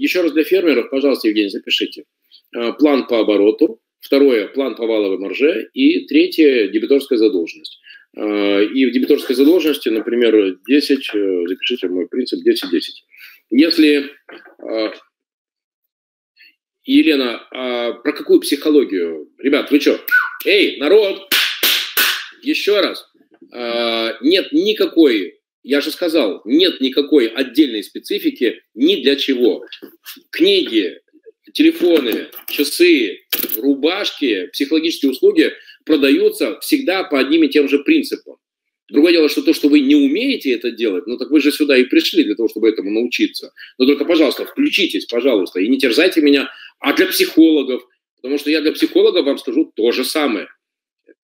Еще раз для фермеров, пожалуйста, Евгений, запишите. Э, план по обороту, второе – план по валовой марже, и третье – дебиторская задолженность. Э, и в дебиторской задолженности, например, 10, э, запишите мой принцип 10-10. Если Елена, а про какую психологию? Ребят, вы что? Эй, народ! Еще раз. Нет никакой я же сказал, нет никакой отдельной специфики ни для чего. Книги, телефоны, часы, рубашки, психологические услуги продаются всегда по одним и тем же принципам. Другое дело, что то, что вы не умеете это делать, ну так вы же сюда и пришли для того, чтобы этому научиться. Но только, пожалуйста, включитесь, пожалуйста, и не терзайте меня. А для психологов, потому что я для психологов вам скажу то же самое.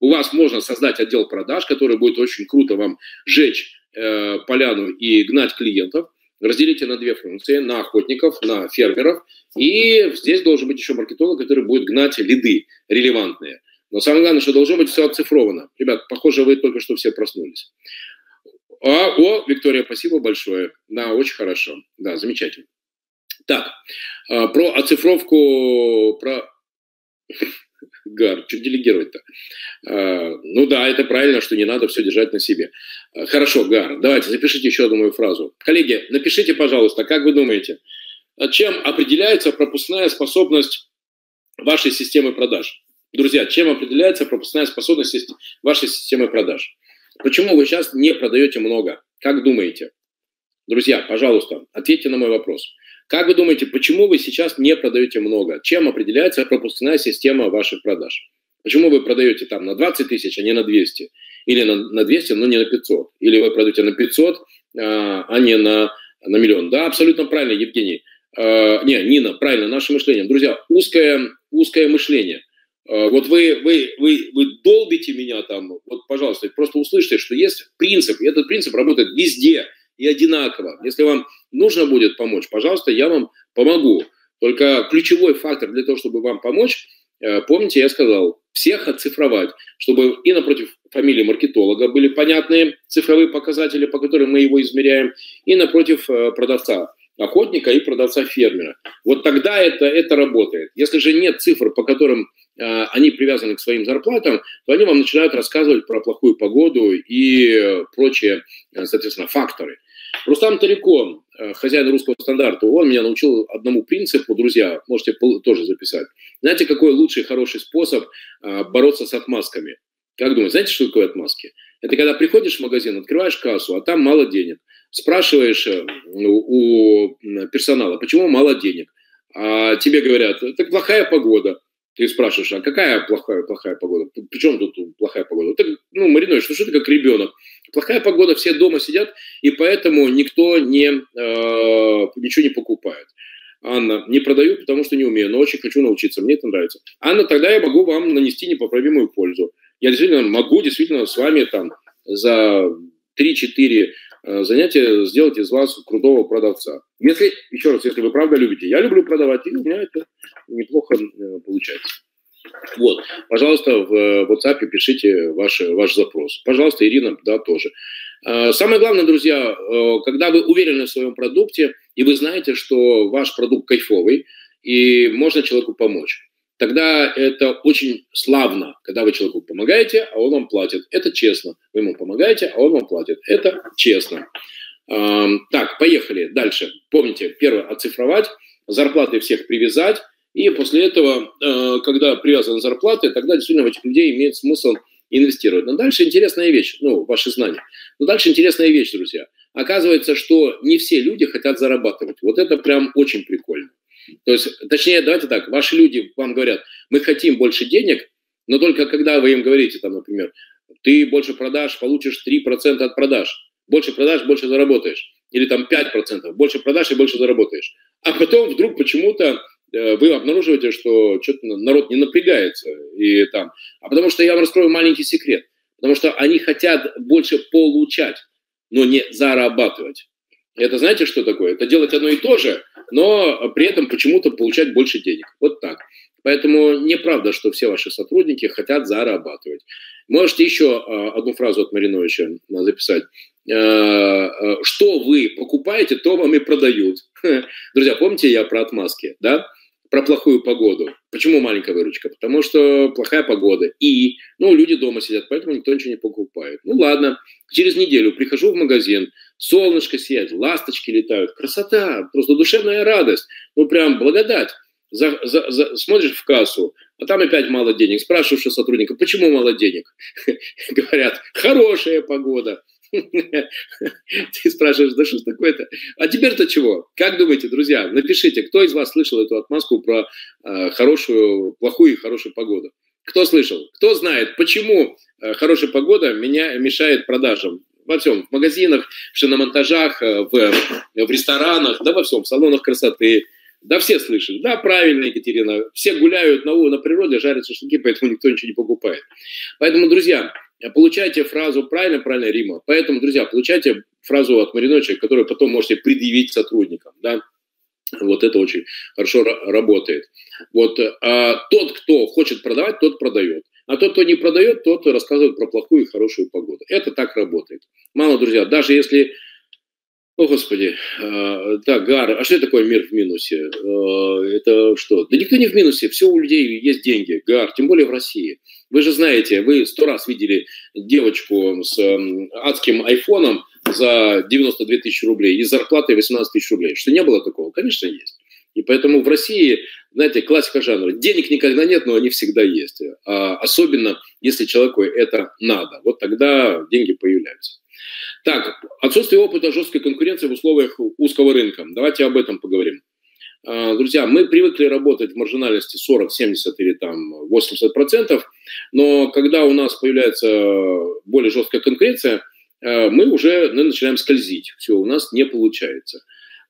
У вас можно создать отдел продаж, который будет очень круто вам жечь э, поляну и гнать клиентов, разделите на две функции, на охотников, на фермеров, и здесь должен быть еще маркетолог, который будет гнать лиды релевантные. Но самое главное, что должно быть все оцифровано. Ребят, похоже, вы только что все проснулись. А, о, Виктория, спасибо большое. Да, очень хорошо. Да, замечательно. Так, э, про оцифровку, про Гар, что делегировать-то? А, ну да, это правильно, что не надо все держать на себе. А, хорошо, Гар, давайте запишите еще одну мою фразу. Коллеги, напишите, пожалуйста, как вы думаете, чем определяется пропускная способность вашей системы продаж? Друзья, чем определяется пропускная способность вашей системы продаж? Почему вы сейчас не продаете много? Как думаете? Друзья, пожалуйста, ответьте на мой вопрос. Как вы думаете, почему вы сейчас не продаете много? Чем определяется пропускная система ваших продаж? Почему вы продаете там на 20 тысяч, а не на 200? Или на, на 200, но не на 500? Или вы продаете на 500, а, а не на, на миллион? Да, абсолютно правильно, Евгений. А, не, Нина, правильно, наше мышление. Друзья, узкое, узкое мышление. А, вот вы, вы, вы, вы долбите меня там, вот, пожалуйста, просто услышьте, что есть принцип, и этот принцип работает везде – и одинаково. Если вам нужно будет помочь, пожалуйста, я вам помогу. Только ключевой фактор для того, чтобы вам помочь, э, помните, я сказал, всех оцифровать, чтобы и напротив фамилии маркетолога были понятные цифровые показатели, по которым мы его измеряем, и напротив э, продавца охотника и продавца-фермера. Вот тогда это, это работает. Если же нет цифр, по которым они привязаны к своим зарплатам, то они вам начинают рассказывать про плохую погоду и прочие, соответственно, факторы. Рустам Тарикон, э, хозяин русского стандарта, он меня научил одному принципу, друзья, можете тоже записать. Знаете, какой лучший, хороший способ бороться с отмазками? Как думаете, знаете, что такое отмазки? Это когда приходишь в магазин, открываешь кассу, а там мало денег. Спрашиваешь э, у персонала, почему мало денег? А тебе говорят, это плохая погода. Ты спрашиваешь, а какая плохая, плохая погода? Причем тут плохая погода? Ты, ну, Маринович, ну что ты как ребенок? Плохая погода, все дома сидят, и поэтому никто не, э, ничего не покупает. Анна, не продаю, потому что не умею, но очень хочу научиться, мне это нравится. Анна, тогда я могу вам нанести непоправимую пользу. Я действительно могу действительно с вами там за 3-4 э, занятия сделать из вас крутого продавца. Если, еще раз, если вы правда любите, я люблю продавать, и у меня это неплохо э, получается. Вот, пожалуйста, в э, WhatsApp пишите ваш, ваш запрос. Пожалуйста, Ирина, да, тоже. Самое главное, друзья, когда вы уверены в своем продукте, и вы знаете, что ваш продукт кайфовый, и можно человеку помочь тогда это очень славно, когда вы человеку помогаете, а он вам платит. Это честно. Вы ему помогаете, а он вам платит. Это честно. Так, поехали дальше. Помните, первое, оцифровать, зарплаты всех привязать, и после этого, э, когда привязаны зарплаты, тогда действительно в этих людей имеет смысл инвестировать. Но дальше интересная вещь, ну, ваши знания. Но дальше интересная вещь, друзья. Оказывается, что не все люди хотят зарабатывать. Вот это прям очень прикольно. То есть, точнее, давайте так, ваши люди вам говорят, мы хотим больше денег, но только когда вы им говорите, там, например, ты больше продаж, получишь 3% от продаж, больше продаж, больше заработаешь. Или там 5%, больше продаж и больше заработаешь. А потом вдруг почему-то э, вы обнаруживаете, что что-то народ не напрягается. И там. А потому что я вам раскрою маленький секрет. Потому что они хотят больше получать, но не зарабатывать. Это знаете, что такое? Это делать одно и то же, но при этом почему-то получать больше денег. Вот так. Поэтому неправда, что все ваши сотрудники хотят зарабатывать. Можете еще а, одну фразу от Мариновича записать. что вы покупаете, то вам и продают. Друзья, помните я про отмазки, да? Про плохую погоду. Почему маленькая выручка? Потому что плохая погода. И, ну, люди дома сидят, поэтому никто ничего не покупает. Ну, ладно. Через неделю прихожу в магазин, солнышко сияет, ласточки летают. Красота, просто душевная радость. Ну, прям благодать. За, за, за, смотришь в кассу, а там опять мало денег. Спрашиваешь у сотрудника, почему мало денег? Говорят, хорошая погода. Ты спрашиваешь, да что ж такое-то? А теперь-то чего? Как думаете, друзья? Напишите, кто из вас слышал эту отмазку про э, хорошую, плохую и хорошую погоду? Кто слышал? Кто знает, почему э, хорошая погода меня мешает продажам? Во всем, в магазинах, в шиномонтажах, э, в, в ресторанах, да во всем, в салонах красоты, да все слышали. Да, правильно, Екатерина. Все гуляют на, на природе, жарят шашлыки, поэтому никто ничего не покупает. Поэтому, друзья, получайте фразу правильно, правильно, Рима. Поэтому, друзья, получайте фразу от Мариночек, которую потом можете предъявить сотрудникам. Да? Вот это очень хорошо работает. Вот а тот, кто хочет продавать, тот продает. А тот, кто не продает, тот рассказывает про плохую и хорошую погоду. Это так работает. Мало, друзья, даже если о, Господи. А, так, Гар, а что такое мир в минусе? А, это что? Да никто не в минусе, все у людей есть деньги, Гар, тем более в России. Вы же знаете, вы сто раз видели девочку с адским айфоном за 92 тысячи рублей и зарплатой 18 тысяч рублей. Что не было такого? Конечно, есть. И поэтому в России, знаете, классика жанра. Денег никогда нет, но они всегда есть. А особенно, если человеку это надо. Вот тогда деньги появляются. Так, отсутствие опыта жесткой конкуренции в условиях узкого рынка. Давайте об этом поговорим. А, друзья, мы привыкли работать в маржинальности 40, 70 или там 80 процентов, но когда у нас появляется более жесткая конкуренция, а, мы уже ну, начинаем скользить. Все, у нас не получается.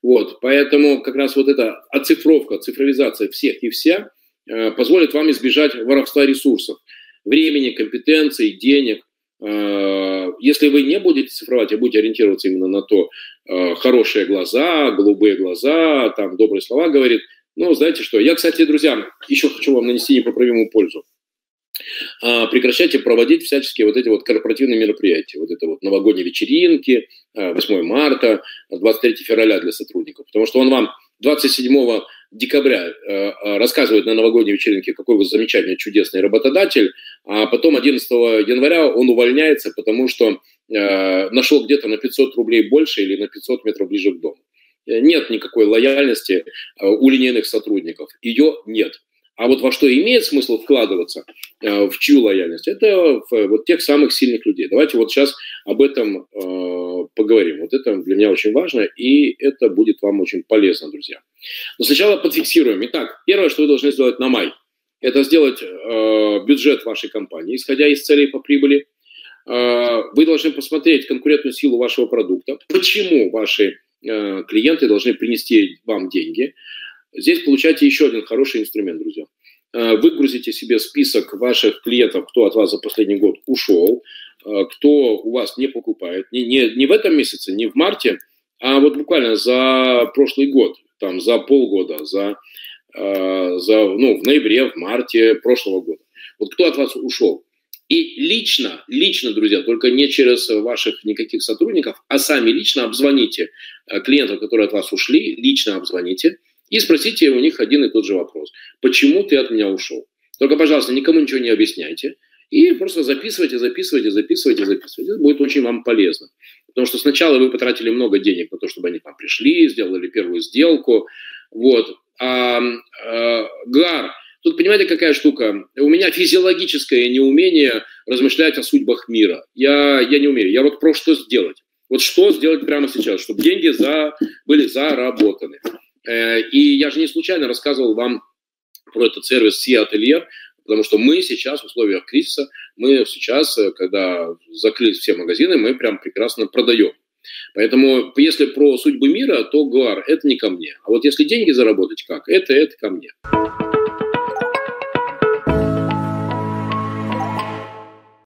Вот, поэтому как раз вот эта оцифровка, цифровизация всех и вся а, позволит вам избежать воровства ресурсов, времени, компетенций, денег, если вы не будете цифровать, а будете ориентироваться именно на то, э, хорошие глаза, голубые глаза, там добрые слова говорит, ну, знаете что, я, кстати, друзья, еще хочу вам нанести непоправимую пользу. А, прекращайте проводить всяческие вот эти вот корпоративные мероприятия, вот это вот новогодние вечеринки, 8 э, марта, 23 февраля для сотрудников, потому что он вам 27 декабря э, э, рассказывает на новогодней вечеринке, какой вы замечательный, чудесный работодатель, а потом 11 января он увольняется, потому что э, нашел где-то на 500 рублей больше или на 500 метров ближе к дому. Нет никакой лояльности у линейных сотрудников. Ее нет. А вот во что имеет смысл вкладываться, в чью лояльность, это в вот тех самых сильных людей. Давайте вот сейчас об этом поговорим. Вот это для меня очень важно, и это будет вам очень полезно, друзья. Но сначала подфиксируем. Итак, первое, что вы должны сделать на май, это сделать э, бюджет вашей компании, исходя из целей по прибыли. Э, вы должны посмотреть конкурентную силу вашего продукта, почему ваши э, клиенты должны принести вам деньги. Здесь получаете еще один хороший инструмент, друзья. Э, выгрузите себе список ваших клиентов, кто от вас за последний год ушел, э, кто у вас не покупает, не, не, не в этом месяце, не в марте, а вот буквально за прошлый год, там за полгода, за, э, за ну, в ноябре, в марте прошлого года. Вот кто от вас ушел? И лично, лично, друзья, только не через ваших никаких сотрудников, а сами лично обзвоните клиентов, которые от вас ушли, лично обзвоните – и спросите у них один и тот же вопрос. Почему ты от меня ушел? Только, пожалуйста, никому ничего не объясняйте. И просто записывайте, записывайте, записывайте, записывайте. Это будет очень вам полезно. Потому что сначала вы потратили много денег на то, чтобы они там пришли, сделали первую сделку. Вот. А, а, ГАР. Тут понимаете, какая штука? У меня физиологическое неумение размышлять о судьбах мира. Я, я не умею. Я вот про что сделать. Вот что сделать прямо сейчас, чтобы деньги за, были заработаны. Э, и я же не случайно рассказывал вам про этот сервис Atelier, потому что мы сейчас в условиях кризиса, мы сейчас, э, когда закрылись все магазины, мы прям прекрасно продаем. Поэтому, если про судьбы мира, то ГУАР – это не ко мне. А вот если деньги заработать как, это, это ко мне.